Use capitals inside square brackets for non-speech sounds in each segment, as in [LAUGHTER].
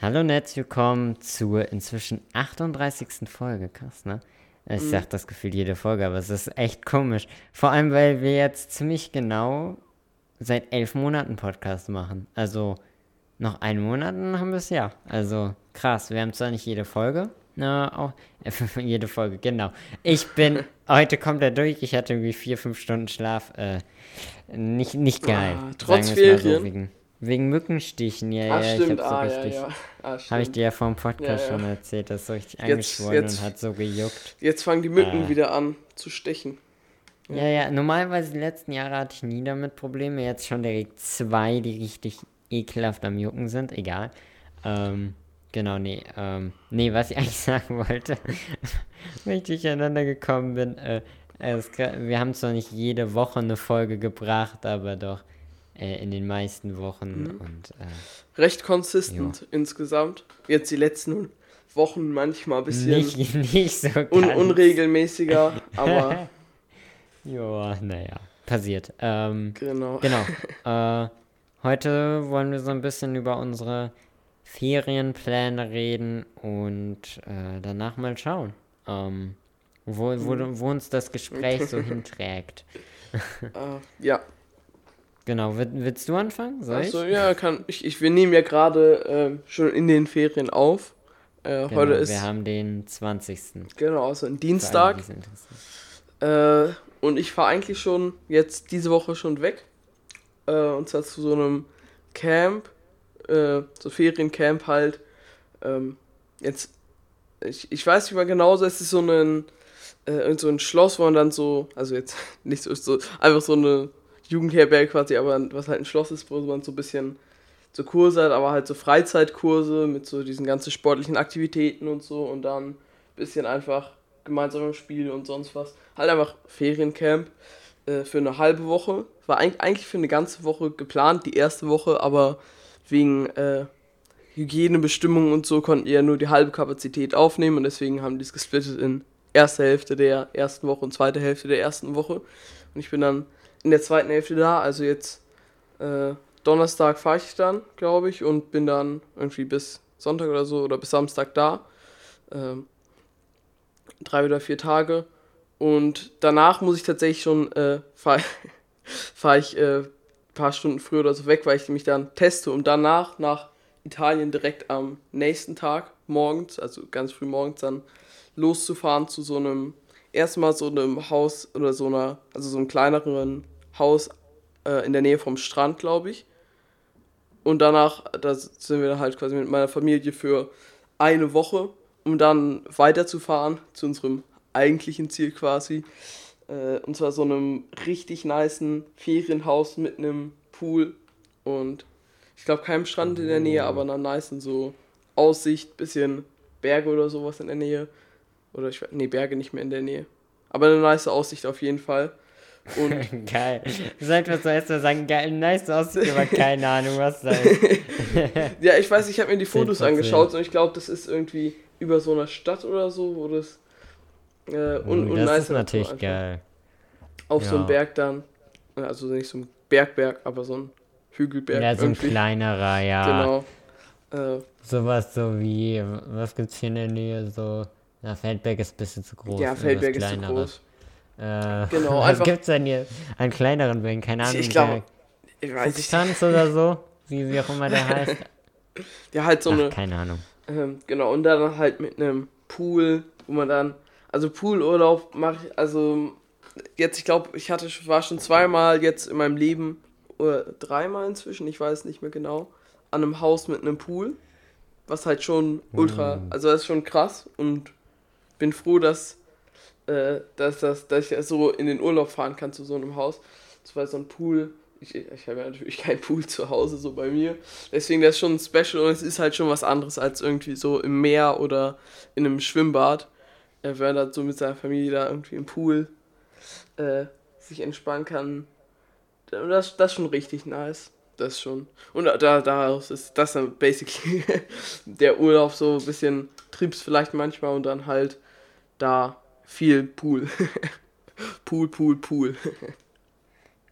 Hallo und herzlich willkommen zur inzwischen 38. Folge. Krass, ne? Ich Mhm. sag das Gefühl jede Folge, aber es ist echt komisch. Vor allem, weil wir jetzt ziemlich genau seit elf Monaten Podcast machen. Also noch einen Monat und haben wir es ja. Also krass. Wir haben zwar nicht jede Folge, na, auch äh, [LAUGHS] jede Folge, genau. Ich bin [LAUGHS] heute komplett durch. Ich hatte irgendwie vier, fünf Stunden Schlaf. Äh, nicht, nicht geil. Ah, trotz Ferien? So, wegen, Mückenstichen, ja, Ah, ja. stimmt, ich hab so ah, ja, richtig. ja. Ah, Habe ich dir ja vor dem Podcast Ja, ja. schon erzählt, das ist so richtig angeschwollen und hat so gejuckt. Jetzt fangen die Mücken Ah. wieder an zu stechen. Ja, ja, normalerweise die letzten Jahre hatte ich nie damit Probleme. Jetzt schon direkt zwei, die richtig ekelhaft am Jucken sind. Egal. Ähm, genau, nee. Ähm, nee, was ich [LAUGHS] eigentlich sagen wollte, [LAUGHS] wenn ich durcheinander gekommen bin, äh, es, wir haben zwar nicht jede Woche eine Folge gebracht, aber doch äh, in den meisten Wochen Mhm. und äh, Recht konsistent insgesamt. Jetzt die letzten Wochen manchmal ein bisschen nicht, [LAUGHS] nicht so un unregelmäßiger, aber [LAUGHS] Ja, naja, passiert. Ähm, genau. genau. [LAUGHS] äh, heute wollen wir so ein bisschen über unsere Ferienpläne reden und äh, danach mal schauen, ähm, wo, wo, wo uns das Gespräch so hinträgt. Äh, ja, Genau, Will, willst du anfangen? Soll ich? also ja, kann ich, ich. Wir nehmen ja gerade ähm, schon in den Ferien auf. Äh, Genau, heute ist wir haben den 20. genau also ein Dienstag. Äh, und ich fahre eigentlich schon jetzt diese Woche schon weg. Äh, und zwar zu so einem Camp, äh, so Feriencamp halt. Ähm, jetzt, ich, ich weiß nicht mal genau, es ist so ein, äh, so ein Schloss, wo man dann so, also jetzt [LAUGHS] nicht so, so einfach so eine Jugendherberge quasi, aber was halt ein Schloss ist, wo man so ein bisschen so Kurse hat, aber halt so Freizeitkurse mit so diesen ganzen sportlichen Aktivitäten und so und dann ein bisschen einfach gemeinsame Spiele und sonst was. Halt einfach Feriencamp äh, für eine halbe Woche. War eig eigentlich für eine ganze Woche geplant, die erste Woche, aber wegen äh, Hygienebestimmungen und so konnten die ja nur die halbe Kapazität aufnehmen und deswegen haben die es gesplittet in erste Hälfte der ersten Woche und zweite Hälfte der ersten Woche. Und ich bin dann in der zweiten Hälfte da, also jetzt äh, Donnerstag fahre ich dann, glaube ich, und bin dann irgendwie bis Sonntag oder so oder bis Samstag da. Ähm, drei oder vier Tage. Und danach muss ich tatsächlich schon, äh, fahre [LAUGHS] fahr ich äh, paar Stunden früher oder so weg, weil ich mich dann teste, um danach nach Italien direkt am nächsten Tag morgens, also ganz früh morgens dann loszufahren zu so einem, erstmal so einem Haus oder so einer, also so einem kleineren Haus äh, in der Nähe vom Strand, glaube ich. Und danach, da sind wir halt quasi mit meiner Familie für eine Woche, um dann weiterzufahren zu unserem eigentlichen Ziel quasi. Äh, und zwar so einem richtig nicen Ferienhaus mit einem Pool und ich glaube keinem Strand in der Nähe, aber einer nicen so Aussicht, bisschen Berge oder sowas in der Nähe. Oder ich weiß, nee, Berge nicht mehr in der Nähe. Aber eine nice Aussicht auf jeden Fall. Und [LAUGHS] Geil. Sollte man zuerst mal sagen, geil, nice aussieht, aber [LAUGHS] keine Ahnung, was da ist. [LAUGHS] ja, ich weiß, ich habe mir die Fotos 10%. angeschaut und ich glaube, das ist irgendwie über so einer Stadt oder so, wo das äh, un Oh, und das nice ist natürlich geil. Auf so Ja. einem Berg dann. Also nicht so ein Bergberg, aber so ein Hügelberg. Ja, so ein irgendwie. kleinerer, ja. Genau. Äh, Sowas so wie, was gibt's hier in der Nähe? So, na, Feldberg ist ein bisschen zu groß. ja, Feldberg ist zu groß. Äh, Genau, [LAUGHS] was einfach- gibt's denn hier an kleineren Bergen? Keine Ahnung. Ich glaube, ich weiß nicht. Fuchstanz oder so? Wie, wie auch immer der heißt. [LAUGHS] Ja, halt so Ach, eine. keine Ahnung. Ähm, genau, und dann halt mit einem Pool, wo man dann. Also Poolurlaub mache ich, also jetzt, ich glaube, ich hatte war schon zweimal jetzt in meinem Leben, oder dreimal inzwischen, ich weiß nicht mehr genau, an einem Haus mit einem Pool. Was halt schon ultra, Mm. also das ist schon krass und bin froh, dass, äh, dass, dass, dass ich so in den Urlaub fahren kann zu so einem Haus. Das war so ein Pool. Ich, ich habe ja natürlich keinen Pool zu Hause, so bei mir. Deswegen das ist schon special und es ist halt schon was anderes als irgendwie so im Meer oder in einem Schwimmbad. Wenn man dann so mit seiner Familie da irgendwie im Pool äh, sich entspannen kann. Das, das ist schon richtig nice. Das schon. Und da, daraus ist das dann basically [LAUGHS] der Urlaub so ein bisschen Trips vielleicht manchmal und dann halt da viel Pool. [LAUGHS] Pool, Pool, Pool. [LAUGHS]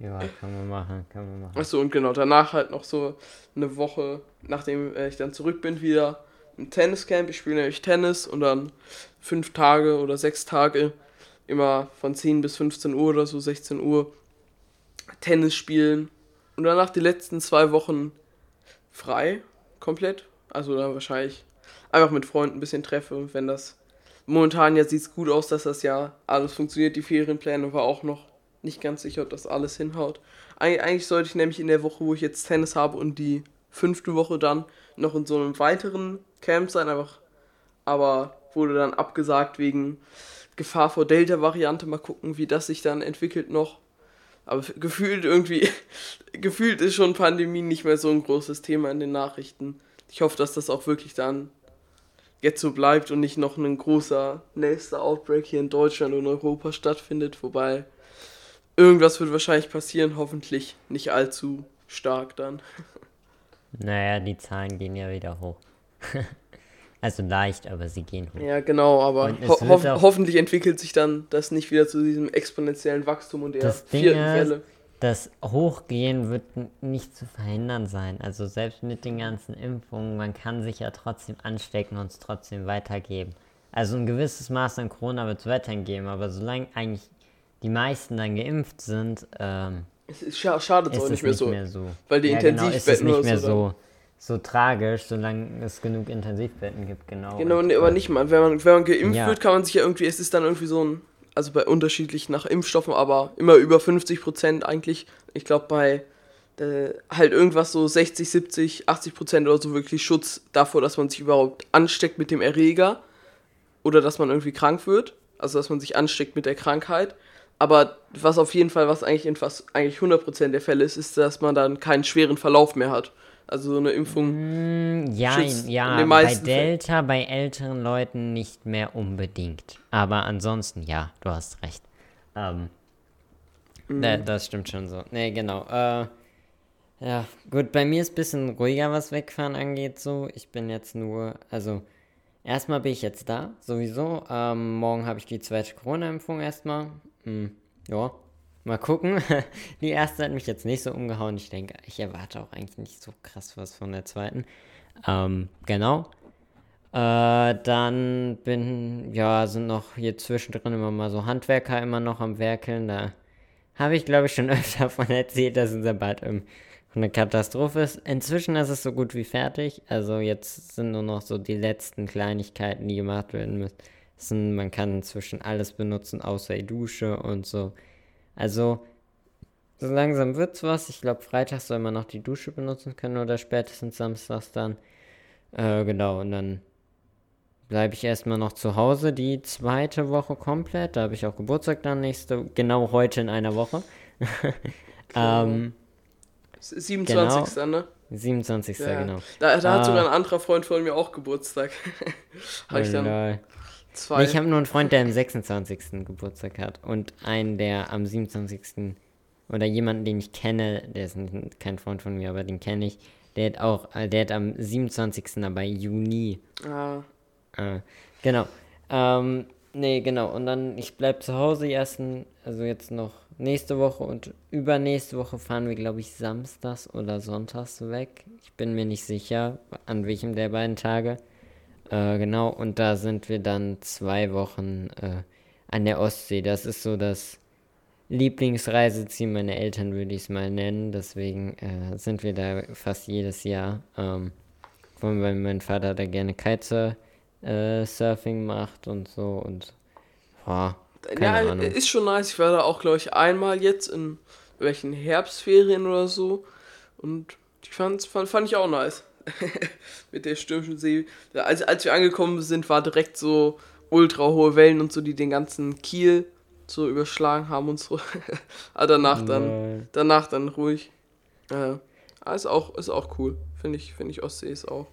Ja, kann man machen, kann man machen. Achso, und genau, danach halt noch so eine Woche, nachdem äh, ich dann zurück bin, wieder ein Tenniscamp. Ich spiele nämlich Tennis und dann fünf Tage oder sechs Tage, immer von 10 bis 15 Uhr oder so, 16 Uhr, Tennis spielen. Und danach die letzten zwei Wochen frei, komplett. Also dann wahrscheinlich einfach mit Freunden ein bisschen treffe, wenn das. Momentan ja sieht es gut aus, dass das ja alles funktioniert. Die Ferienpläne war auch noch nicht ganz sicher, ob das alles hinhaut. Eig eigentlich sollte ich nämlich in der Woche, wo ich jetzt Tennis habe und die fünfte Woche dann noch in so einem weiteren Camp sein, einfach. Aber wurde dann abgesagt wegen Gefahr vor Delta-Variante. Mal gucken, wie das sich dann entwickelt noch. Aber gefühlt irgendwie, [LAUGHS] gefühlt ist schon Pandemie nicht mehr so ein großes Thema in den Nachrichten. Ich hoffe, dass das auch wirklich dann jetzt so bleibt und nicht noch ein großer nächster Outbreak hier in Deutschland und Europa stattfindet. Wobei irgendwas wird wahrscheinlich passieren, hoffentlich nicht allzu stark dann. [LAUGHS] Naja, die Zahlen gehen ja wieder hoch. [LAUGHS] also leicht, aber sie gehen hoch. Ja, genau, aber ho ho hoffentlich entwickelt sich dann das nicht wieder zu diesem exponentiellen Wachstum und der das vierten Welle. Das Hochgehen wird nicht zu verhindern sein. Also selbst mit den ganzen Impfungen, man kann sich ja trotzdem anstecken und es trotzdem weitergeben. Also ein gewisses Maß an Corona wird es weitergeben, aber solange eigentlich die meisten dann geimpft sind, ähm, es ist scha schade es auch nicht, mehr, nicht so, mehr so. Weil die ja, Intensivbetten genau, ist nicht mehr so, so tragisch, solange es genug Intensivbetten gibt, genau. Genau, und, aber nicht mal. Wenn man, wenn man geimpft ja. wird, kann man sich ja irgendwie, es ist dann irgendwie so ein, also bei unterschiedlich nach Impfstoffen, aber immer über 50 Prozent eigentlich. Ich glaube bei äh, halt irgendwas so 60, 70, 80 Prozent oder so wirklich Schutz davor, dass man sich überhaupt ansteckt mit dem Erreger oder dass man irgendwie krank wird. Also dass man sich ansteckt mit der Krankheit. Aber was auf jeden Fall, was eigentlich in fast eigentlich 100% der Fälle ist, ist, dass man dann keinen schweren Verlauf mehr hat. Also so eine Impfung. Mm, ja, ja, bei Delta, Fällen. bei älteren Leuten nicht mehr unbedingt. Aber ansonsten, ja, du hast recht. Ähm, mhm. da, das stimmt schon so. Nee, genau. Äh, ja, gut, bei mir ist ein bisschen ruhiger, was Wegfahren angeht, so. Ich bin jetzt nur, also, erstmal bin ich jetzt da, sowieso. Ähm, morgen habe ich die zweite Corona-Impfung erstmal. Hm, ja, mal gucken. [LAUGHS] Die erste hat mich jetzt nicht so umgehauen. Ich denke, ich erwarte auch eigentlich nicht so krass was von der zweiten. Ähm, genau. Äh, dann bin, ja, sind noch hier zwischendrin immer mal so Handwerker immer noch am Werkeln. Da habe ich, glaube ich, schon [LAUGHS] öfter davon erzählt, dass unser Bad um, eine Katastrophe ist. Inzwischen ist es so gut wie fertig. Also jetzt sind nur noch so die letzten Kleinigkeiten, die gemacht werden müssen man kann inzwischen alles benutzen, außer die Dusche und so. Also, so langsam wird's was. Ich glaube, Freitag soll man noch die Dusche benutzen können oder spätestens samstags dann. Äh, genau, und dann bleibe ich erstmal noch zu Hause die zweite Woche komplett. Da habe ich auch Geburtstag dann nächste, genau heute in einer Woche. [LAUGHS] ähm, 27. Genau, ne? 27. Ja. genau. Da, da hat sogar ein anderer Freund von mir auch Geburtstag. [LAUGHS] habe ich dann Zwei. ich habe nur einen Freund, der am 26. Geburtstag hat und einen, der am 27. oder jemanden, den ich kenne, der ist kein Freund von mir, aber den kenne ich, der hat auch, äh, der hat am 27. aber Juni. Ah. ah genau. Ähm, nee, genau. Und dann, ich bleib zu Hause die ersten, also jetzt noch nächste Woche und übernächste Woche fahren wir, glaube ich, samstags oder sonntags weg. Ich bin mir nicht sicher, an welchem der beiden Tage. Äh, genau, und da sind wir dann zwei Wochen äh, an der Ostsee. Das ist so das Lieblingsreiseziel meiner Eltern, würde ich es mal nennen. Deswegen äh, sind wir da fast jedes Jahr. Ähm, weil mein Vater da gerne Kitesurfing macht und so und boah, keine ja, Ahnung. ist schon nice. Ich war da auch, glaube ich, einmal jetzt in welchen Herbstferien oder so und die fand, fand, fand ich auch nice. [LAUGHS] mit der stürmischen See. Als, als wir angekommen sind, war direkt so ultra hohe Wellen und so, die den ganzen Kiel so überschlagen haben und so. Aber [LAUGHS] danach dann, danach dann ruhig. Ja, ist auch, ist auch cool. Finde ich, finde ich Ostsee ist auch,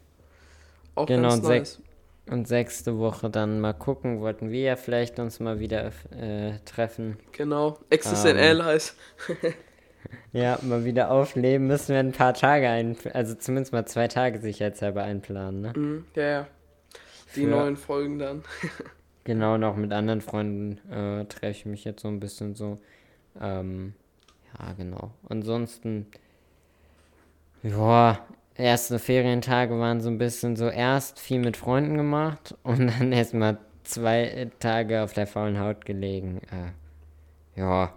auch genau, ganz nice. Und sechste Woche dann mal gucken, wollten wir ja vielleicht uns mal wieder äh, treffen. Genau, XSNL um, heißt. [LAUGHS] Ja, mal wieder aufleben, müssen wir ein paar Tage ein, also zumindest mal zwei Tage sicherheitshalber einplanen, ne? Mm, ja, ja. Die Für, neuen Folgen dann. [LAUGHS] genau, noch mit anderen Freunden äh, treffe ich mich jetzt so ein bisschen so. Ähm, Ja, genau. Ansonsten, ja, erste Ferientage waren so ein bisschen so erst viel mit Freunden gemacht [LAUGHS] und dann erstmal zwei Tage auf der faulen Haut gelegen. Äh, ja.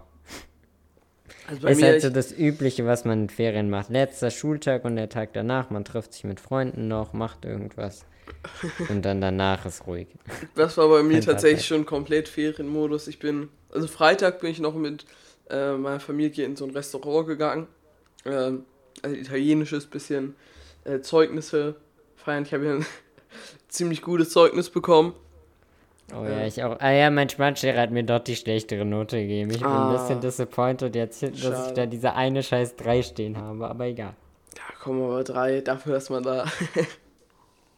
Also ist halt so das Übliche, was man in Ferien macht. Letzter Schultag und der Tag danach, man trifft sich mit Freunden noch, macht irgendwas. [LAUGHS] Und dann danach ist ruhig. Das war bei mir tatsächlich schon komplett Ferienmodus. Ich bin, also Freitag bin ich noch mit äh, meiner Familie in so ein Restaurant gegangen. Ähm, also italienisches bisschen äh, Zeugnisse feiern. Ich habe ja ein [LAUGHS] ziemlich gutes Zeugnis bekommen. Oh ja, ich auch. Ah ja, mein Spanischlehrer hat mir dort die schlechtere Note gegeben. Ich bin ah, ein bisschen disappointed jetzt, dass schade. ich da diese eine scheiß 3 stehen habe, aber egal. Ja, komm, aber 3, dafür, dass man da.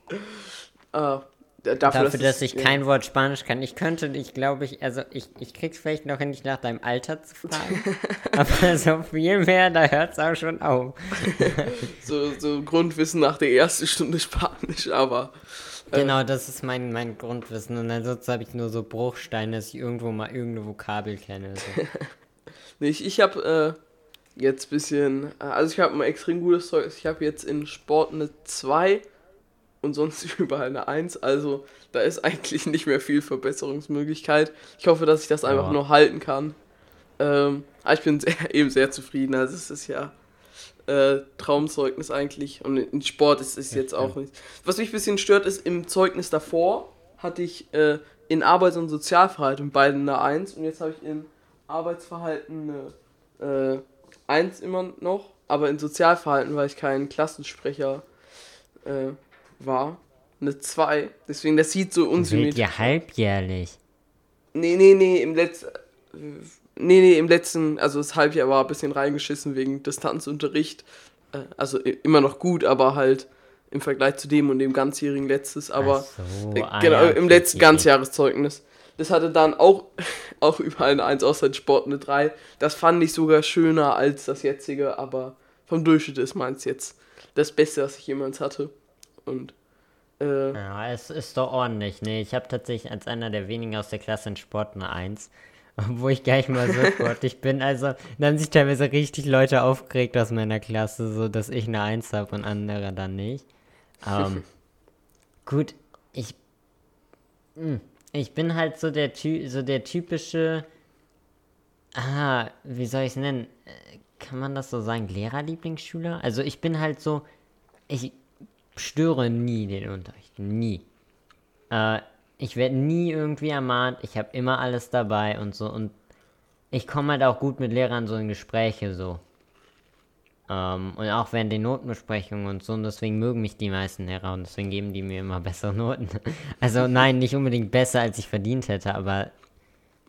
[LAUGHS] ah, dafür, dafür dass, dass ich ja. kein Wort Spanisch kann. Ich könnte, ich glaube, ich, also ich, ich krieg's vielleicht noch nicht nach deinem Alter zu fragen. [LAUGHS] aber so viel mehr, da hört's auch schon auf. [LAUGHS] so, so Grundwissen nach der ersten Stunde Spanisch, aber. Äh, genau, das ist mein, mein Grundwissen. Und ansonsten habe ich nur so Bruchsteine, dass ich irgendwo mal irgendeine Vokabel kenne. So. [LAUGHS] nee, ich, ich habe äh, jetzt ein bisschen, äh, also ich habe ein extrem gutes Zeug. Ich habe jetzt in Sport eine 2 und sonst [LAUGHS] überall eine 1. Also da ist eigentlich nicht mehr viel Verbesserungsmöglichkeit. Ich hoffe, dass ich das einfach ja. nur halten kann. Ähm, aber ich bin sehr, [LAUGHS] eben sehr zufrieden. Also es ist ja äh, Traumzeugnis eigentlich. Und in Sport ist es jetzt auch nicht. Was mich ein bisschen stört, ist im Zeugnis davor hatte ich äh, in Arbeits- und Sozialverhalten beiden eine 1 und jetzt habe ich in Arbeitsverhalten eine äh, 1 immer noch, aber in Sozialverhalten, weil ich kein Klassensprecher äh, war, eine 2. Deswegen, das sieht so unsymmetrisch aus. ja halbjährlich. Nee, nee, nee, im letzten. Nee, nee, im letzten, also das Halbjahr war ein bisschen reingeschissen wegen Distanzunterricht. Äh, also immer noch gut, aber halt im Vergleich zu dem und dem ganzjährigen letztes, aber so, äh, ah genau, im letzten Ganzjahreszeugnis. Das hatte dann auch, [LAUGHS] auch überall eine 1 außer Sport eine 3. Das fand ich sogar schöner als das jetzige, aber vom Durchschnitt ist meins jetzt das Beste, was ich jemals hatte. Und äh, ja, es ist doch ordentlich. Nee, ich habe tatsächlich als einer der wenigen aus der Klasse in Sport eine 1. Wo ich gleich mal so sportlich bin. Also, dann haben sich teilweise richtig Leute aufgeregt aus meiner Klasse, so dass ich eine Eins habe und andere dann nicht. Ähm, [LAUGHS] gut, ich. Hm, ich bin halt so der, Ty so der typische. Ah, wie soll ich es nennen? Kann man das so sagen? Lehrerlieblingsschüler? Also, ich bin halt so. Ich störe nie den Unterricht. Nie. Äh, ich werde nie irgendwie ermahnt, ich habe immer alles dabei und so. Und ich komme halt auch gut mit Lehrern so in Gespräche so. Ähm, und auch während den Notenbesprechungen und so. Und deswegen mögen mich die meisten Lehrer und deswegen geben die mir immer [LAUGHS] bessere Noten. also nein, nicht unbedingt besser, als ich verdient hätte, aber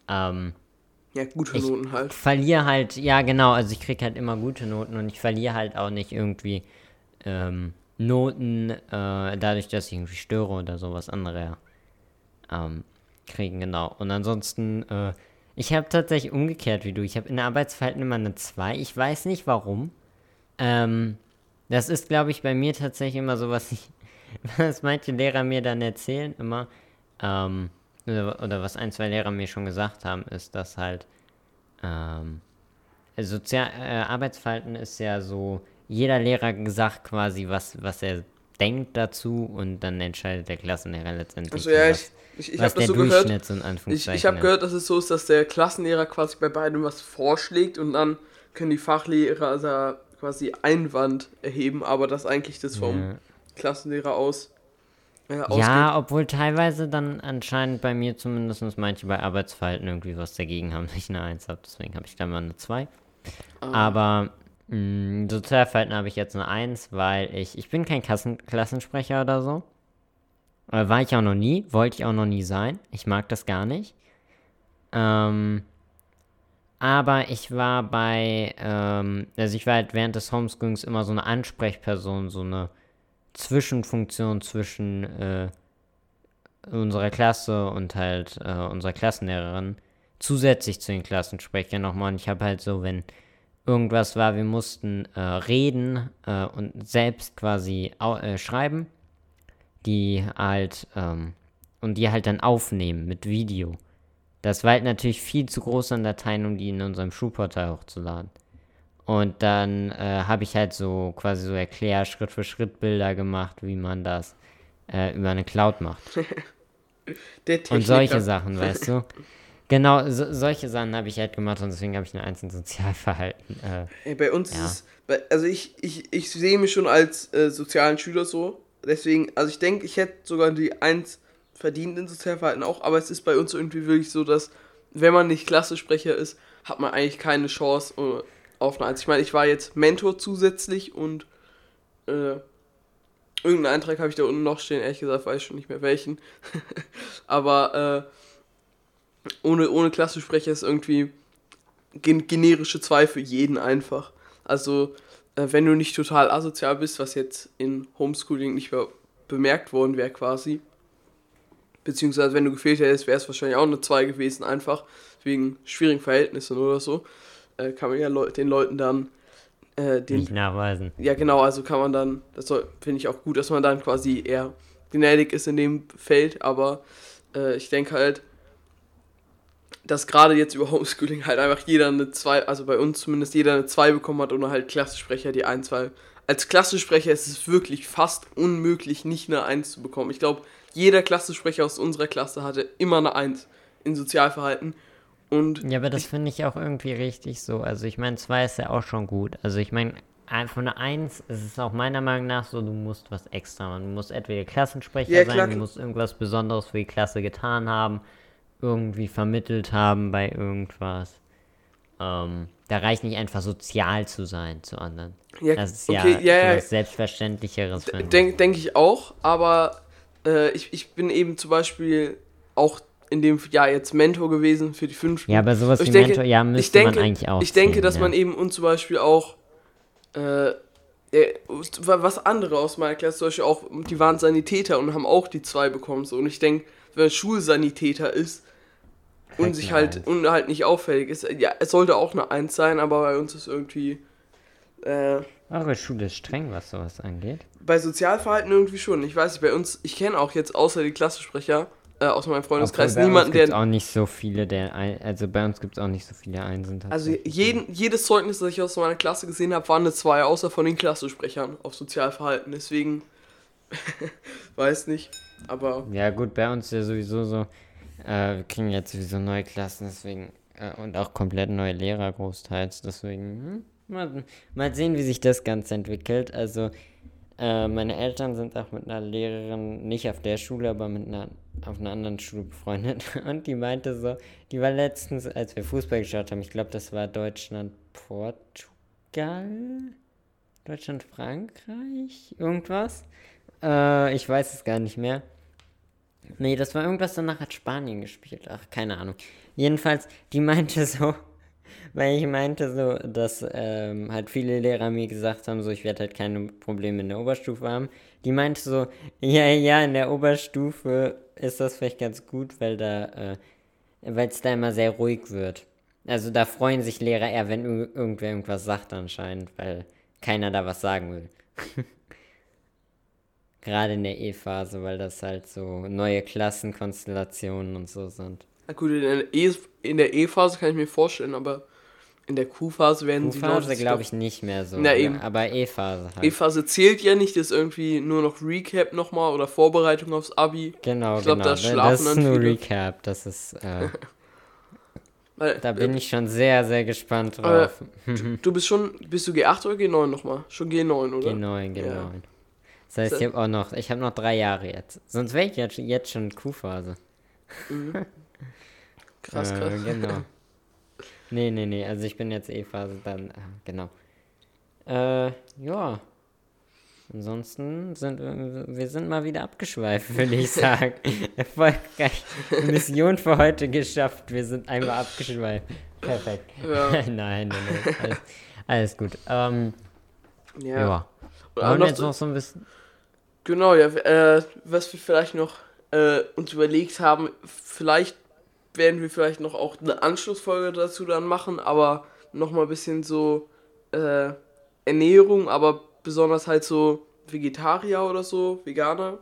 ähm, ja, gute Noten halt. Ich verliere halt, ja genau, also ich kriege halt immer gute Noten und ich verliere halt auch nicht irgendwie ähm, Noten äh, dadurch, dass ich irgendwie störe oder sowas andere ähm, kriegen, genau. Und ansonsten, äh, ich habe tatsächlich umgekehrt wie du. Ich habe in der Arbeitsverhalten immer eine 2. Ich weiß nicht warum. Ähm, das ist, glaube ich, bei mir tatsächlich immer so, was ich, [LAUGHS] was manche Lehrer mir dann erzählen, immer, ähm, oder, oder, was ein, zwei Lehrer mir schon gesagt haben, ist, dass halt, ähm, Sozial äh, Arbeitsverhalten ist ja so, jeder Lehrer sagt quasi, was, was er denkt dazu und dann entscheidet der Klassenlehrer letztendlich. Also ja, ich, ich, ich habe das so gehört. Ich, ich habe gehört, dass es so ist, dass der Klassenlehrer quasi bei beidem was vorschlägt und dann können die Fachlehrer also quasi Einwand erheben, aber das eigentlich das vom ja. Klassenlehrer aus. Äh, ja, obwohl teilweise dann anscheinend bei mir zumindest manche bei Arbeitsverhalten irgendwie was dagegen haben, [LAUGHS] dass ich eine 1 habe. Deswegen habe ich da mal eine 2. Ah. Aber mh, mm, Sozialverhalten habe ich jetzt eine 1, weil ich, ich bin kein Klassen Klassensprecher oder so. War ich auch noch nie, wollte ich auch noch nie sein. Ich mag das gar nicht. Ähm, aber ich war bei, ähm, also ich war halt während des Homeschoolings immer so eine Ansprechperson, so eine Zwischenfunktion zwischen äh, unserer Klasse und halt äh, unserer Klassenlehrerin. Zusätzlich zu den Klassensprechern nochmal. Und ich habe halt so, wenn irgendwas war, wir mussten äh, reden äh, und selbst quasi äh, schreiben die halt, ähm, und die halt dann aufnehmen mit Video. Das war halt natürlich viel zu groß an Dateien, um die in unserem Schulportal hochzuladen. Und dann äh, habe ich halt so quasi so erklärt, Schritt für Schritt Bilder gemacht, wie man das äh, über eine Cloud macht. [LAUGHS] und solche Sachen, weißt du? Genau, so, solche Sachen habe ich halt gemacht und deswegen habe ich eine Eins in Sozialverhalten. Äh, hey, bei uns ja. ist es, also ich, ich, ich sehe mich schon als äh, sozialen Schüler so. Deswegen, also ich denke, ich hätte sogar die Eins verdient in Sozialverhalten auch, aber es ist bei uns irgendwie wirklich so, dass wenn man nicht Klassesprecher ist, hat man eigentlich keine Chance äh, auf eine Eins. Ich meine, ich war jetzt Mentor zusätzlich und äh, irgendeinen Eintrag habe ich da unten noch stehen, ehrlich gesagt, weiß ich schon nicht mehr welchen. [LAUGHS] aber äh, ohne, ohne Klassesprecher ist irgendwie gen generische 2 für jeden einfach. Also, wenn du nicht total asozial bist, was jetzt in Homeschooling nicht mehr bemerkt worden wäre quasi, beziehungsweise wenn du gefehlt hättest, wäre es wahrscheinlich auch eine 2 gewesen, einfach wegen schwierigen Verhältnissen oder so, äh, kann man ja Le den Leuten dann äh, den, nicht nachweisen. Ja, genau, also kann man dann, das finde ich auch gut, dass man dann quasi eher gnädig ist in dem Feld, aber äh, ich denke halt, dass gerade jetzt über Homeschooling halt einfach jeder eine 2, also bei uns zumindest jeder eine 2 bekommen hat oder halt Klassensprecher die 1, weil als Klassensprecher ist es wirklich fast unmöglich, nicht eine 1 zu bekommen. Ich glaube, jeder Klassensprecher aus unserer Klasse hatte immer eine 1 in Sozialverhalten. Und ja, aber das finde ich auch irgendwie richtig so. Also ich meine, 2 ist ja auch schon gut. Also ich meine, von der 1 ist es auch meiner Meinung nach so, du musst was extra machen. Du musst entweder Klassensprecher ja, sein, du musst irgendwas Besonderes für die Klasse getan haben, irgendwie vermittelt haben bei irgendwas. Ähm, da reicht nicht einfach sozial zu sein zu anderen. Ja, das ist okay, ja, ja, Selbstverständlicheres. Denke denk ich auch, aber äh, ich, ich bin eben zum Beispiel auch in dem Jahr jetzt Mentor gewesen für die fünf. Ja, aber sowas ich wie denke, Mentor, ja, müsste denke, man eigentlich auch. Ich denke, sehen, dass ja. man eben und zum Beispiel auch äh, was andere aus meiner Klasse, zum Beispiel auch, die waren Sanitäter und haben auch die zwei bekommen. So. Und ich denke, wenn man Schulsanitäter ist und sich halt und halt nicht auffällig ist, ja, es sollte auch eine Eins sein, aber bei uns ist irgendwie. Äh, Eure Schule ist streng, was sowas angeht. Bei Sozialverhalten irgendwie schon. Ich weiß nicht, bei uns, ich kenne auch jetzt außer die Klassensprecher äh, aus meinem Freundeskreis Obwohl, niemanden, der. auch nicht so viele, der. Ein, also bei uns gibt es auch nicht so viele Einsen. Also jeden, jedes Zeugnis, das ich aus meiner Klasse gesehen habe, waren eine 2, außer von den Klassensprechern auf Sozialverhalten. Deswegen. [LAUGHS] weiß nicht. Aber. Ja, gut, bei uns ist ja sowieso so. Äh, wir kriegen jetzt sowieso neue Klassen, deswegen. Äh, und auch komplett neue Lehrer großteils. Deswegen. Hm, mal, mal sehen, wie sich das Ganze entwickelt. Also. Äh, meine Eltern sind auch mit einer Lehrerin, nicht auf der Schule, aber mit einer auf einer anderen Schule befreundet [LAUGHS] und die meinte so, die war letztens, als wir Fußball geschaut haben, ich glaube, das war Deutschland-Portugal, Deutschland-Frankreich, irgendwas. Äh, ich weiß es gar nicht mehr. Nee, das war irgendwas, danach hat Spanien gespielt. Ach, keine Ahnung. Jedenfalls, die meinte [LAUGHS] so, weil ich meinte so, dass ähm, halt viele Lehrer mir gesagt haben, so, ich werde halt keine Probleme in der Oberstufe haben. Die meinte so, ja, ja, in der Oberstufe ist das vielleicht ganz gut, weil da, äh, weil es da immer sehr ruhig wird. Also da freuen sich Lehrer eher, wenn irgendwer irgendwas sagt anscheinend, weil keiner da was sagen will. [LAUGHS] Gerade in der E-Phase, weil das halt so neue Klassenkonstellationen und so sind. Na gut, in der E-Phase kann ich mir vorstellen, aber in der Q-Phase werden Q sie Q-Phase glaube ich nicht mehr so. Na eben. Aber E-Phase halt. E-Phase zählt ja nicht, das ist irgendwie nur noch Recap nochmal oder Vorbereitung aufs Abi. Genau, ich glaub, genau. Da schlafen das ist nur viele. Recap, das ist. Äh, [LAUGHS] Weil, da bin äh, ich schon sehr, sehr gespannt drauf. du bist schon, bist du G8 oder G9 nochmal? Schon G9, oder? G9, G9. Ja. Das heißt, ich habe auch noch, ich habe noch drei Jahre jetzt. Sonst wäre ich jetzt, jetzt schon Q-Phase. Mhm. Krass, [LAUGHS] krass. Äh, genau. [LAUGHS] Nee, nee, nee, also ich bin jetzt E-Phase, dann, äh, genau. Äh, ja. Ansonsten sind wir, wir sind mal wieder abgeschweift, [LAUGHS] würde ich sagen. Erfolgreich. Mission für heute geschafft. Wir sind einmal abgeschweift. Perfekt. Ja. nein, nein, nein. Alles, alles gut. Ähm, ja. ja. Wollen wir jetzt noch so ein bisschen. Genau, ja. Äh, was wir vielleicht noch äh, uns überlegt haben, vielleicht werden wir vielleicht noch auch eine Anschlussfolge dazu dann machen, aber nochmal ein bisschen so äh, Ernährung, aber besonders halt so Vegetarier oder so, Veganer.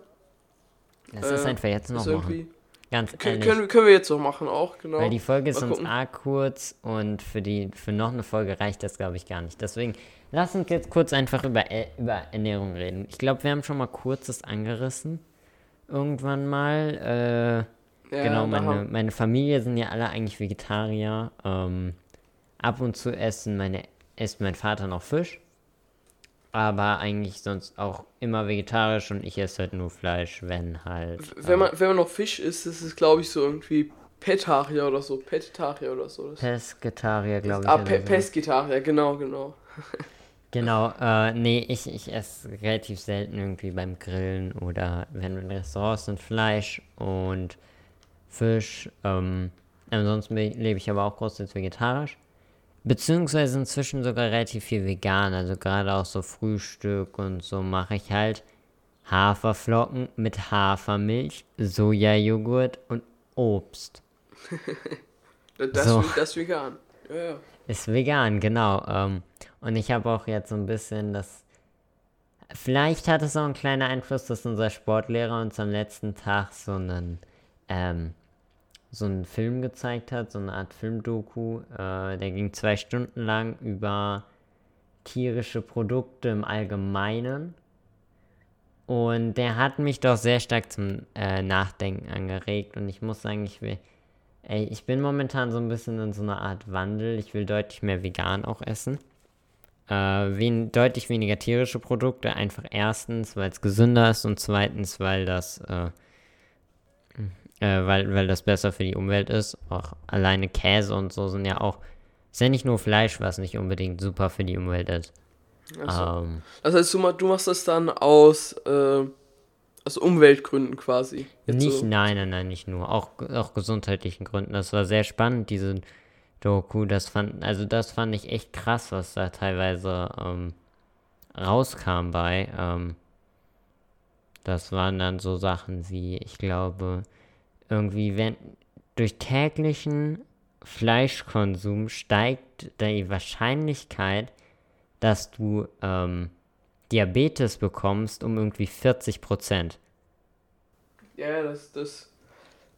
Das äh, einfach jetzt noch machen. Ganz ehrlich. können, können wir jetzt so machen auch, genau. Weil die Folge ist uns arg kurz und für, die, für noch eine Folge reicht das, glaube ich, gar nicht. Deswegen lass uns jetzt kurz einfach über, Ä- über Ernährung reden. Ich glaube, wir haben schon mal kurzes angerissen. Irgendwann mal. Äh, Ja, genau, meine, meine Familie sind ja alle eigentlich Vegetarier. Ähm, ab und zu essen meine, isst mein Vater noch Fisch. Aber eigentlich sonst auch immer vegetarisch und ich esse halt nur Fleisch, wenn halt. Wenn man, wenn man noch Fisch isst, ist es, glaube ich, so irgendwie Petarier oder so. Petarier oder so. Pesketarier, glaube ich. ah, Pe so. Pesketarier, genau, genau. [LAUGHS] Genau, äh, nee, ich, ich esse relativ selten irgendwie beim Grillen oder wenn wir in Restaurants sind, Fleisch und Fisch. Ähm, ansonsten be- lebe ich aber auch großteils vegetarisch. Beziehungsweise inzwischen sogar relativ viel vegan. Also gerade auch so Frühstück und so mache ich halt Haferflocken mit Hafermilch, Sojajoghurt und Obst. [LAUGHS] Das, So. das vegan. Ja. Ist vegan, genau. Ähm, und ich habe auch jetzt so ein bisschen das. Vielleicht hat es auch einen kleinen Einfluss, dass unser Sportlehrer uns am letzten Tag so einen, ähm, so einen Film gezeigt hat, so eine Art Filmdoku. Äh, der ging zwei Stunden lang über tierische Produkte im Allgemeinen. Und der hat mich doch sehr stark zum äh, Nachdenken angeregt. Und ich muss sagen, ich will. Ey, ich bin momentan so ein bisschen in so einer Art Wandel. Ich will deutlich mehr vegan auch essen. Äh, wen, deutlich weniger tierische Produkte. Einfach erstens, weil es gesünder ist und zweitens, weil das, äh, äh, weil, weil das besser für die Umwelt ist. Auch alleine Käse und so sind ja auch, ist ja nicht nur Fleisch, was nicht unbedingt super für die Umwelt ist. Achso. Ähm, Das heißt, du, du machst das dann aus, äh, aus Umweltgründen quasi. Jetzt Nicht, so. nein, nein, nein, nicht nur. Auch, auch gesundheitlichen Gründen. Das war sehr spannend, diese Doku. Das fand, also das fand ich echt krass, was da teilweise ähm, rauskam bei. Ähm, das waren dann so Sachen wie, ich glaube, irgendwie, wenn durch täglichen Fleischkonsum steigt die Wahrscheinlichkeit, dass du ähm, Diabetes bekommst, um irgendwie 40 Prozent. Ja, das, das.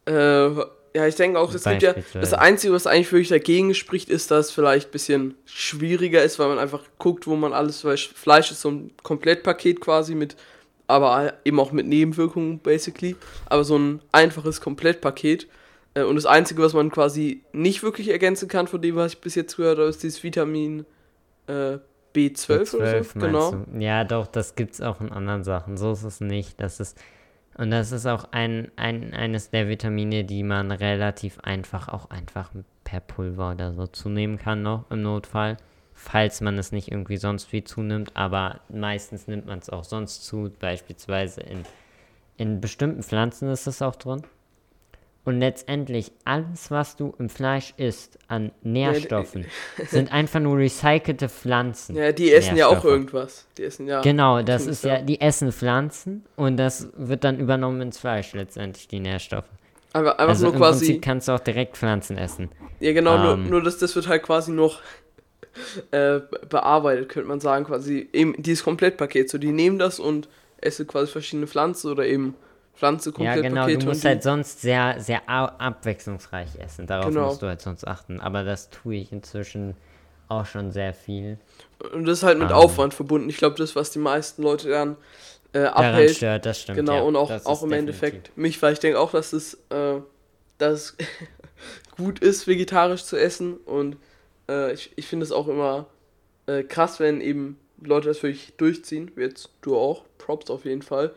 Äh, ja, ich denke auch, es gibt ja. Das Einzige, was eigentlich wirklich dagegen spricht, ist, dass es vielleicht ein bisschen schwieriger ist, weil man einfach guckt, wo man alles. Weil Fleisch ist so ein Komplettpaket quasi mit. Aber eben auch mit Nebenwirkungen, basically. Aber so ein einfaches Komplettpaket. Äh, Und das Einzige, was man quasi nicht wirklich ergänzen kann, von dem, was ich bis jetzt gehört habe, ist dieses Vitamin äh, B12, oder so. Genau. Du? Ja, doch, das gibt's auch in anderen Sachen. So ist es nicht. Das ist, und das ist auch ein, ein, eines der Vitamine, die man relativ einfach auch einfach per Pulver oder so zunehmen kann noch im Notfall. Falls man es nicht irgendwie sonst wie zunimmt, aber meistens nimmt man es auch sonst zu, beispielsweise in, in bestimmten Pflanzen ist es auch drin. Und letztendlich alles, was du im Fleisch isst an Nährstoffen, [LAUGHS] sind einfach nur recycelte Pflanzen. Ja, die essen ja auch irgendwas. Die essen ja. Genau, das ist ja, die essen Pflanzen und das wird dann übernommen ins Fleisch letztendlich, die Nährstoffe. Einfach, einfach also nur im quasi. Prinzip kannst du auch direkt Pflanzen essen. Ja, genau, nur, Ähm. nur das, das wird halt quasi noch äh, be- bearbeitet, könnte man sagen, quasi eben dieses Komplettpaket. So, die nehmen das und essen quasi verschiedene Pflanzen oder eben Pflanze Ja, Komplettpaket. genau, du und musst halt sonst sehr, sehr abwechslungsreich essen. Darauf Genau. musst du halt sonst achten. Aber das tue ich inzwischen auch schon sehr viel. Und das ist halt mit Ähm. Aufwand verbunden. Ich glaube, das, was die meisten Leute dann äh, Daran abhält. stört, das stimmt. Genau, ja, und auch, auch im definitiv. Endeffekt mich, weil ich denke auch, dass es, äh, dass [LAUGHS] gut ist, vegetarisch zu essen. Und äh, ich, ich finde es auch immer äh, krass, wenn eben Leute das wirklich durchziehen. Jetzt du auch. Props auf jeden Fall.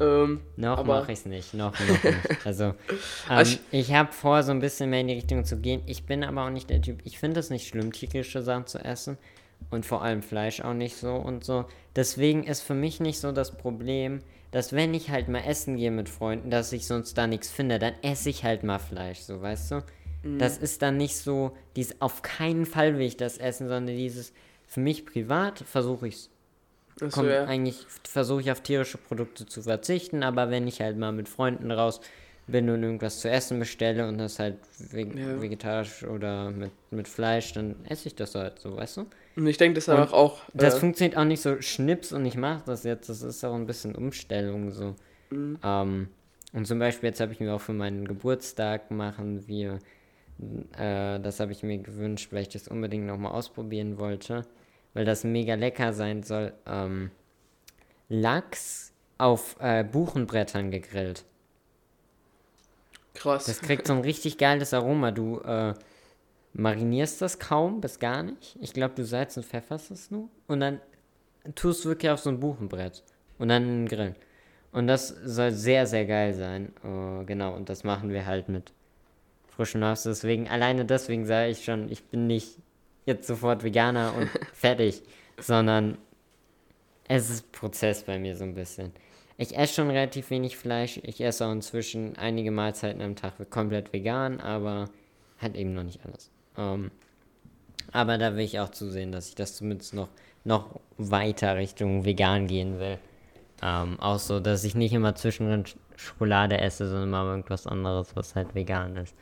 Ähm, Noch mache ich es nicht, noch, noch nicht. Also, [LAUGHS] ähm, Also ich habe vor, so ein bisschen mehr in die Richtung zu gehen. Ich bin aber auch nicht der Typ, ich finde es nicht schlimm, tierische Sachen zu essen. Und vor allem Fleisch auch nicht so und so. Deswegen ist für mich nicht so das Problem, dass wenn ich halt mal essen gehe mit Freunden, dass ich sonst da nichts finde, dann esse ich halt mal Fleisch, so, weißt du? Mhm. Das ist dann nicht so, dies, auf keinen Fall will ich das essen, sondern dieses, für mich privat versuche ich es das Komm, wär, eigentlich versuche ich auf tierische Produkte zu verzichten, aber wenn ich halt mal mit Freunden raus bin und irgendwas zu essen bestelle und das halt veg Ja. vegetarisch oder mit, mit Fleisch, dann esse ich das halt so, weißt du? und ich denke, das ist einfach auch. Das äh, funktioniert auch nicht so schnips und ich mache das jetzt, das ist auch ein bisschen Umstellung so. Mhm. Ähm, Und zum Beispiel jetzt habe ich mir auch für meinen Geburtstag machen wir, äh, das habe ich mir gewünscht, weil ich das unbedingt nochmal ausprobieren wollte, weil das mega lecker sein soll. Ähm, Lachs auf äh, Buchenbrettern gegrillt. Krass. Das kriegt so ein richtig geiles Aroma. Du äh, marinierst das kaum bis gar nicht. Ich glaube, du salzt und pfefferst es nur. Und dann tust du wirklich auf so ein Buchenbrett. Und dann in den Grill. Und das soll sehr, sehr geil sein. Uh, genau, und das machen wir halt mit frischen Nuss. Deswegen, alleine deswegen sage ich schon, ich bin nicht jetzt sofort Veganer und [LAUGHS] fertig, sondern es ist Prozess bei mir so ein bisschen. Ich esse schon relativ wenig Fleisch. Ich esse auch inzwischen einige Mahlzeiten am Tag komplett vegan, aber halt eben noch nicht alles. Um, aber da will ich auch zusehen, dass ich das zumindest noch, noch weiter Richtung vegan gehen will. Ähm, auch so, dass ich nicht immer zwischendrin Schokolade esse, sondern mal irgendwas anderes, was halt vegan ist.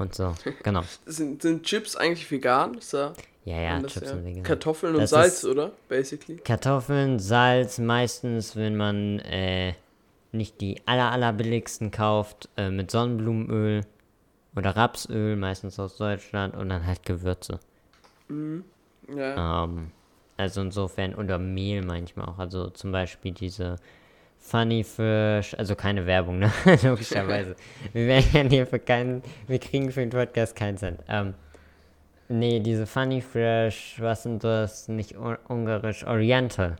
Und so, genau. [LAUGHS] sind, sind Chips eigentlich vegan? Ist da ja, ja, Chips ja sind vegan. Kartoffeln und das Salz, oder? Basically. Kartoffeln, Salz, meistens, wenn man äh, nicht die aller, aller billigsten kauft, äh, mit Sonnenblumenöl oder Rapsöl, meistens aus Deutschland, und dann halt Gewürze. Mhm. Ja. Ähm, also insofern, oder Mehl manchmal auch. Also zum Beispiel diese Funny Fish, also keine Werbung, ne? [LAUGHS] Logischerweise. wir werden hier für keinen, wir kriegen für den Podcast keinen Cent. Ähm, nee, diese Funny Fish, was sind das? Nicht ungarisch, Oriental.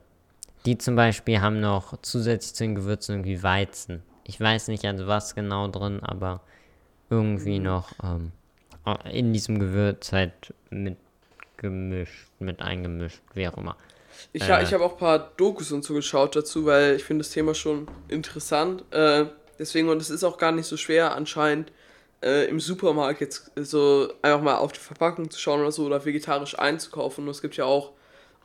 Die zum Beispiel haben noch zusätzlich zu den Gewürzen irgendwie Weizen. Ich weiß nicht, also was genau drin, aber irgendwie mhm. noch ähm, in diesem Gewürz halt mit gemischt, mit eingemischt, wie auch immer. Ich, äh, ich habe auch ein paar Dokus und so geschaut dazu, weil ich finde das Thema schon interessant. Äh, deswegen, und es ist auch gar nicht so schwer anscheinend äh, im Supermarkt jetzt so einfach mal auf die Verpackung zu schauen oder so oder vegetarisch einzukaufen. Und es gibt ja auch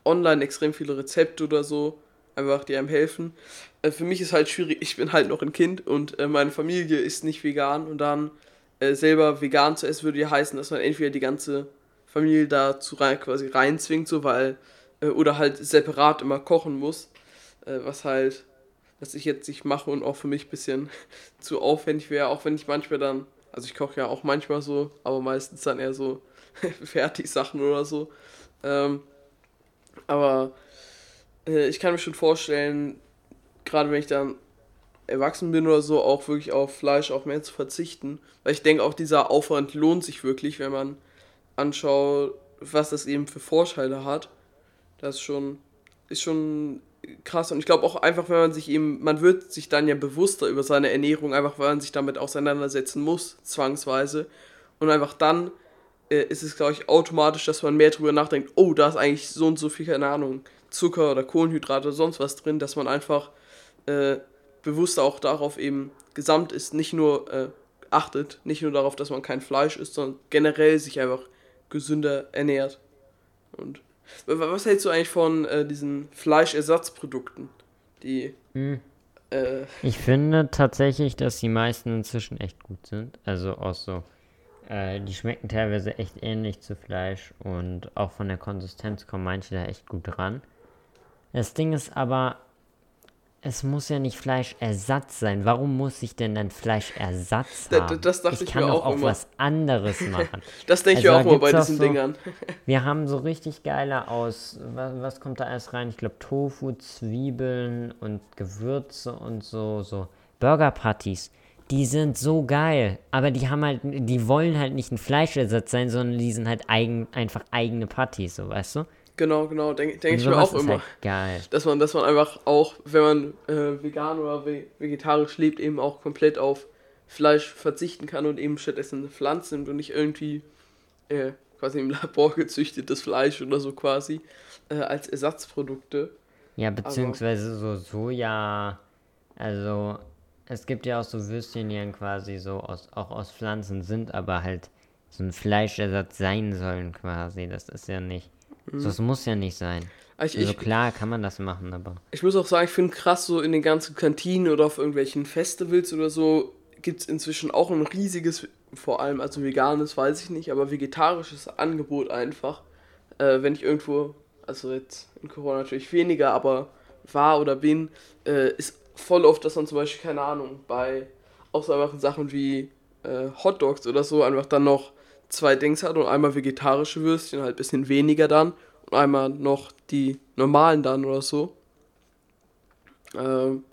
online extrem viele Rezepte oder so, einfach die einem helfen. Äh, für mich ist halt schwierig, ich bin halt noch ein Kind und äh, meine Familie ist nicht vegan und dann äh, selber vegan zu essen würde ja heißen, dass man entweder die ganze Familie dazu rein, quasi reinzwingt, so weil, oder halt separat immer kochen muss, äh, was halt, was ich jetzt nicht mache und auch für mich ein bisschen [LAUGHS] zu aufwendig wäre, auch wenn ich manchmal dann, also ich koche ja auch manchmal so, aber meistens dann eher so [LAUGHS] Fertigsachen oder so. Ähm, aber äh, ich kann mir schon vorstellen, gerade wenn ich dann erwachsen bin oder so, auch wirklich auf Fleisch auch mehr zu verzichten. Weil ich denke, auch dieser Aufwand lohnt sich wirklich, wenn man anschaue, was das eben für Vorteile hat, das ist schon, ist schon krass. Und ich glaube auch einfach, wenn man sich eben, man wird sich dann ja bewusster über seine Ernährung, einfach weil man sich damit auseinandersetzen muss, zwangsweise. Und einfach dann äh, ist es, glaube ich, automatisch, dass man mehr darüber nachdenkt, oh, da ist eigentlich so und so viel, keine Ahnung, Zucker oder Kohlenhydrate oder sonst was drin, dass man einfach äh, bewusster auch darauf eben gesamt ist, nicht nur äh, achtet, nicht nur darauf, dass man kein Fleisch isst, sondern generell sich einfach gesünder ernährt. Und was hältst du eigentlich von äh, diesen Fleischersatzprodukten, die hm. äh, ich finde tatsächlich, dass die meisten inzwischen echt gut sind. Also auch so. Äh, die schmecken teilweise echt ähnlich zu Fleisch und auch von der Konsistenz kommen manche da echt gut ran. Das Ding ist aber, es muss ja nicht Fleischersatz sein. Warum muss ich denn dann Fleischersatz haben? Das, das ich, ich kann mir auch, auch was anderes machen. [LAUGHS] das denke ich also, auch immer bei diesen so, Dingern. [LAUGHS] wir haben so richtig geile aus, was, was kommt da erst rein? Ich glaube Tofu, Zwiebeln und Gewürze und so, so Burger Patties. Die sind so geil, aber die haben halt, die wollen halt nicht ein Fleischersatz sein, sondern die sind halt eigen, einfach eigene Patties, so weißt du? Genau, genau, denke denk ich mir auch immer. Halt geil. Dass man, dass man einfach auch, wenn man äh, vegan oder vegetarisch lebt, eben auch komplett auf Fleisch verzichten kann und eben stattdessen Pflanzen nimmt und nicht irgendwie äh, quasi im Labor [LAUGHS] gezüchtetes Fleisch oder so quasi äh, als Ersatzprodukte. Ja, beziehungsweise Aber, so Soja, also es gibt ja auch so Würstchen, die dann quasi so aus, auch aus Pflanzen sind, aber halt so ein Fleischersatz sein sollen quasi. Das ist ja nicht Mhm. Das muss ja nicht sein. Ich, also klar kann man das machen, aber. Ich muss auch sagen, ich finde krass, so in den ganzen Kantinen oder auf irgendwelchen Festivals oder so gibt es inzwischen auch ein riesiges, vor allem also veganes, weiß ich nicht, aber vegetarisches Angebot einfach. Äh, wenn ich irgendwo, also jetzt in Corona natürlich weniger, aber war oder bin, äh, ist voll oft, dass man zum Beispiel, keine Ahnung, bei auch so einfach Sachen wie äh, Hotdogs oder so einfach dann noch zwei Dings hat und einmal vegetarische Würstchen, halt ein bisschen weniger dann und einmal noch die normalen dann oder so. Ähm,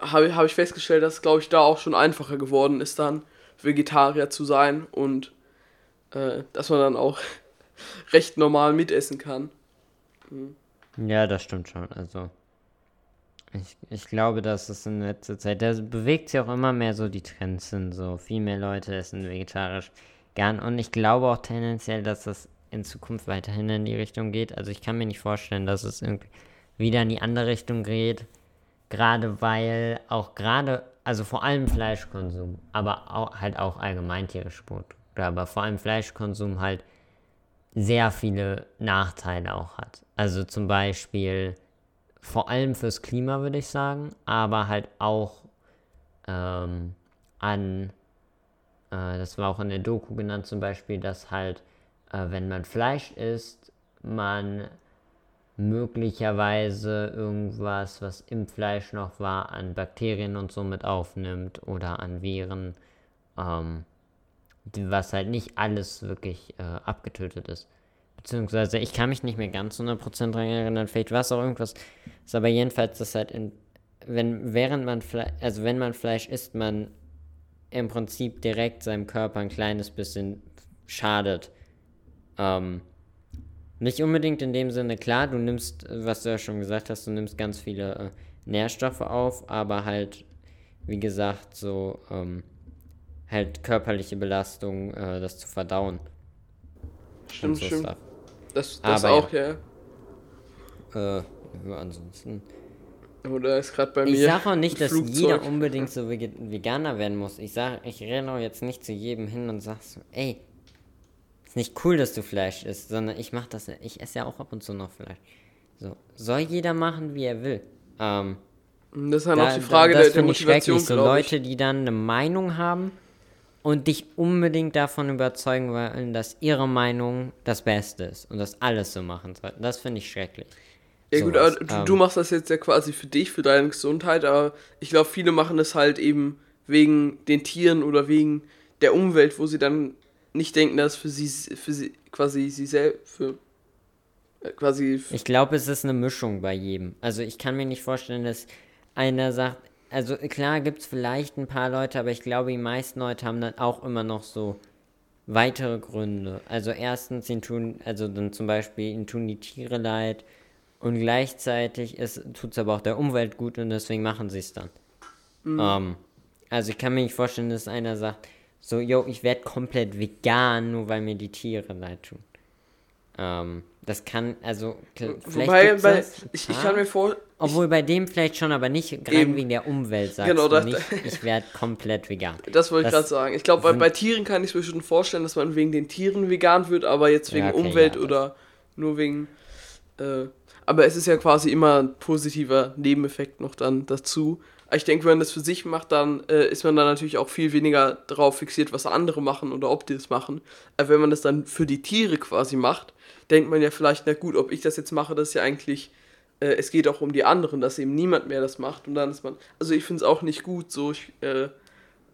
habe hab ich festgestellt, dass glaube ich da auch schon einfacher geworden ist dann Vegetarier zu sein und äh, dass man dann auch [LAUGHS] recht normal mitessen kann. Mhm. Ja, das stimmt schon. Also ich, ich glaube, dass es in letzter Zeit, da bewegt sich auch immer mehr so die Trends sind, so viel mehr Leute essen vegetarisch gern und ich glaube auch tendenziell, dass das in Zukunft weiterhin in die Richtung geht. Also ich kann mir nicht vorstellen, dass es irgendwie wieder in die andere Richtung geht, gerade weil auch gerade, also vor allem Fleischkonsum, aber auch, halt auch allgemein tierische Produkte, aber vor allem Fleischkonsum halt sehr viele Nachteile auch hat. Also zum Beispiel vor allem fürs Klima, würde ich sagen, aber halt auch ähm, an, äh, das war auch in der Doku genannt zum Beispiel, dass halt, äh, wenn man Fleisch isst, man möglicherweise irgendwas, was im Fleisch noch war, an Bakterien und so mit aufnimmt oder an Viren, ähm, was halt nicht alles wirklich äh, abgetötet ist. Beziehungsweise, ich kann mich nicht mehr ganz 100% daran erinnern, vielleicht war es auch irgendwas, ist aber jedenfalls, dass halt in, wenn, während man Fleisch, also wenn man Fleisch isst, man im Prinzip direkt seinem Körper ein kleines bisschen schadet. Ähm, nicht unbedingt in dem Sinne, klar, du nimmst, was du ja schon gesagt hast, du nimmst ganz viele äh, Nährstoffe auf, aber halt, wie gesagt, so, ähm, halt körperliche Belastung, äh, das zu verdauen. Stimmt, so stimmt. Stuff. Das, das Aber auch, ja. Äh, ansonsten. Oder ist gerade bei ich mir. Ich sage auch nicht, dass Flugzeug. jeder unbedingt so Veganer werden muss. Ich sage, ich renne auch jetzt nicht zu jedem hin und sag so, ey, ist nicht cool, dass du Fleisch isst, sondern ich mach das, ich esse ja auch ab und zu noch Fleisch. So, soll jeder machen, wie er will. Ähm, das ist dann da, auch die Frage da, der, der Motivation, so Leute, die dann eine Meinung haben und dich unbedingt davon überzeugen wollen, dass ihre Meinung das Beste ist und dass alles so machen sollten. Das finde ich schrecklich. Ja gut, aber du, ähm, du, machst das jetzt ja quasi für dich, für deine Gesundheit, aber ich glaube, viele machen es halt eben wegen den Tieren oder wegen der Umwelt, wo sie dann nicht denken, dass für sie, für sie quasi sie selbst, für äh, quasi. Ich glaube, es ist eine Mischung bei jedem. Also ich kann mir nicht vorstellen, dass einer sagt, also klar gibt es vielleicht ein paar Leute, aber ich glaube, die meisten Leute haben dann auch immer noch so weitere Gründe. Also erstens, ihnen tun, also dann zum Beispiel, ihnen tun die Tiere leid und gleichzeitig tut es aber auch der Umwelt gut und deswegen machen sie es dann. Mhm. Um, also ich kann mir nicht vorstellen, dass einer sagt, so, yo, ich werde komplett vegan, nur weil mir die Tiere leid tun. Ähm, das kann, also, vielleicht Wobei, bei, das, ich, ich kann mir vor... Obwohl bei dem vielleicht schon, aber nicht gerade wegen der Umwelt, sagst genau, das, nicht, ich werde komplett vegan. [LAUGHS] Das wollte ich gerade sagen. Ich glaube, bei, bei Tieren kann ich mir schon vorstellen, dass man wegen den Tieren vegan wird, aber jetzt wegen ja, okay, Umwelt ja, oder nur wegen... Äh, aber es ist ja quasi immer ein positiver Nebeneffekt noch dann dazu. Ich denke, wenn man das für sich macht, dann äh, ist man dann natürlich auch viel weniger darauf fixiert, was andere machen oder ob die das machen. Aber wenn man das dann für die Tiere quasi macht, denkt man ja vielleicht, na gut, ob ich das jetzt mache, das ist ja eigentlich, äh, es geht auch um die anderen, dass eben niemand mehr das macht. Und dann ist man, also ich finde es auch nicht gut so, ich, äh,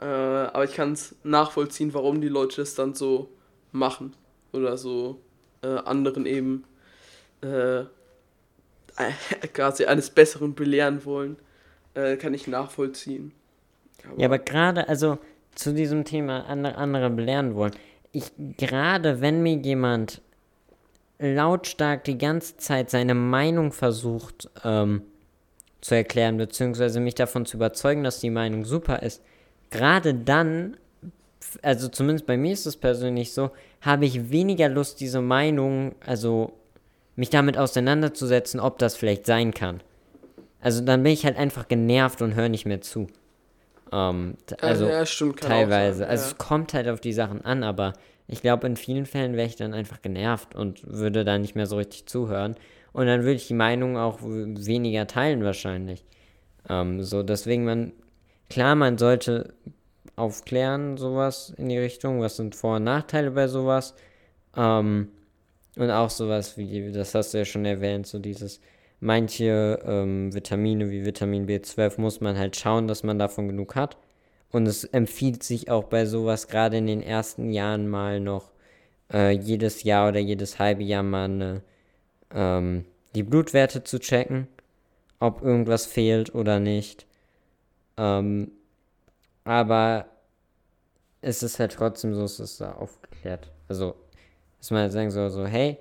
äh, aber ich kann es nachvollziehen, warum die Leute das dann so machen. Oder so äh, anderen eben äh, [LAUGHS] quasi eines Besseren belehren wollen äh, kann ich nachvollziehen. Aber ja, aber gerade, also zu diesem Thema andere, andere belehren wollen. Ich, gerade wenn mir jemand lautstark die ganze Zeit seine Meinung versucht ähm, zu erklären, beziehungsweise mich davon zu überzeugen, dass die Meinung super ist, gerade dann, also zumindest bei mir ist es persönlich so, habe ich weniger Lust, diese Meinung, also mich damit auseinanderzusetzen, ob das vielleicht sein kann. Also dann bin ich halt einfach genervt und höre nicht mehr zu. Ähm, also ja, stimmt, teilweise. Sein, also ja. es kommt halt auf die Sachen an, aber ich glaube, in vielen Fällen wäre ich dann einfach genervt und würde dann nicht mehr so richtig zuhören. Und dann würde ich die Meinung auch weniger teilen wahrscheinlich. Ähm, so, deswegen man, klar, man sollte aufklären, sowas in die Richtung, was sind Vor- und Nachteile bei sowas. Ähm, und auch sowas wie, das hast du ja schon erwähnt, so dieses, manche ähm, Vitamine wie Vitamin B12 muss man halt schauen, dass man davon genug hat. Und es empfiehlt sich auch bei sowas gerade in den ersten Jahren mal noch äh, jedes Jahr oder jedes halbe Jahr mal eine, ähm, die Blutwerte zu checken, ob irgendwas fehlt oder nicht. Ähm, aber es ist halt trotzdem so, es ist da aufgeklärt. Also, dass man halt sagen soll, so, hey,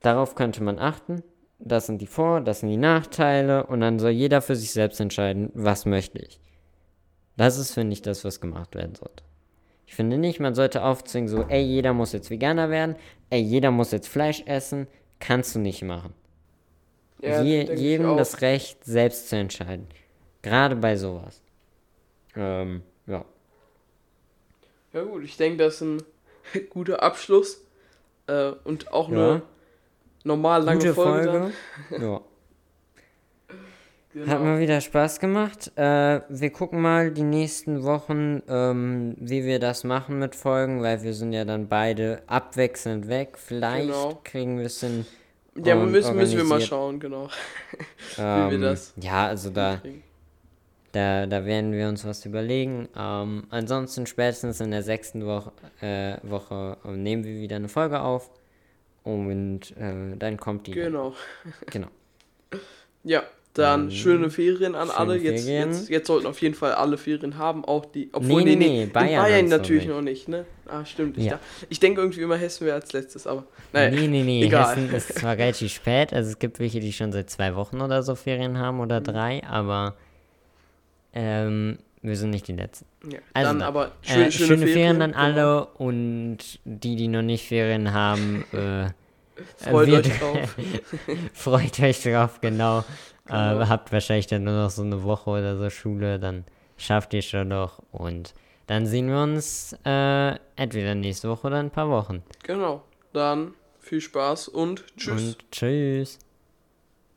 darauf könnte man achten. Das sind die Vor-, das sind die Nachteile. Und dann soll jeder für sich selbst entscheiden, was möchte ich. Das ist, finde ich, das, was gemacht werden sollte. Ich finde nicht, man sollte aufzwingen, so, ey, jeder muss jetzt Veganer werden, ey, jeder muss jetzt Fleisch essen. Kannst du nicht machen. Ja, Je, jedem das Recht, selbst zu entscheiden. Gerade bei sowas. Ähm, ja. Ja gut, ich denke, das ist ein [LAUGHS] guter Abschluss. Äh, und auch Ja. eine normal lange Gute Folge. Folge. [LAUGHS] Ja. Dann. Hat Genau. mal wieder Spaß gemacht. Äh, wir gucken mal die nächsten Wochen, ähm, wie wir das machen mit Folgen, weil wir sind ja dann beide abwechselnd weg. Vielleicht Genau. kriegen wir es hin. Ja, müssen, müssen wir mal schauen, genau. [LAUGHS] Ähm, wir das Ja, also da, hinkriegen. Da, da werden wir uns was überlegen. Ähm, ansonsten spätestens in der sechsten Woche, äh, Woche äh, nehmen wir wieder eine Folge auf. Und äh, dann kommt die. Genau. Genau. [LAUGHS] Ja, dann Ähm, schöne Ferien an schöne alle. Jetzt, Ferien. jetzt, jetzt sollten auf jeden Fall alle Ferien haben, auch die. Obwohl, Nee, nee, nee, nee, Bayern Bayern, natürlich noch nicht, ne? Ah, stimmt. Ich, Ja. da, ich denke irgendwie immer, Hessen wäre als letztes, aber. Naja, Nee, nee, nee. egal. Hessen ist zwar [LAUGHS] relativ spät, also es gibt welche, die schon seit zwei Wochen oder so Ferien haben oder drei, aber ähm, wir sind nicht die Letzten. Ja, Also dann dann, aber Äh, schön, schöne, Ferien an genau. alle und die, die noch nicht Ferien haben, [LAUGHS] äh, Freut wir- euch drauf. [LAUGHS] freut euch drauf, genau. [LAUGHS] Genau. Äh, habt wahrscheinlich dann nur noch so eine Woche oder so Schule, dann schafft ihr schon noch und dann sehen wir uns äh, entweder nächste Woche oder in ein paar Wochen. Genau. Dann viel Spaß und tschüss. Und tschüss.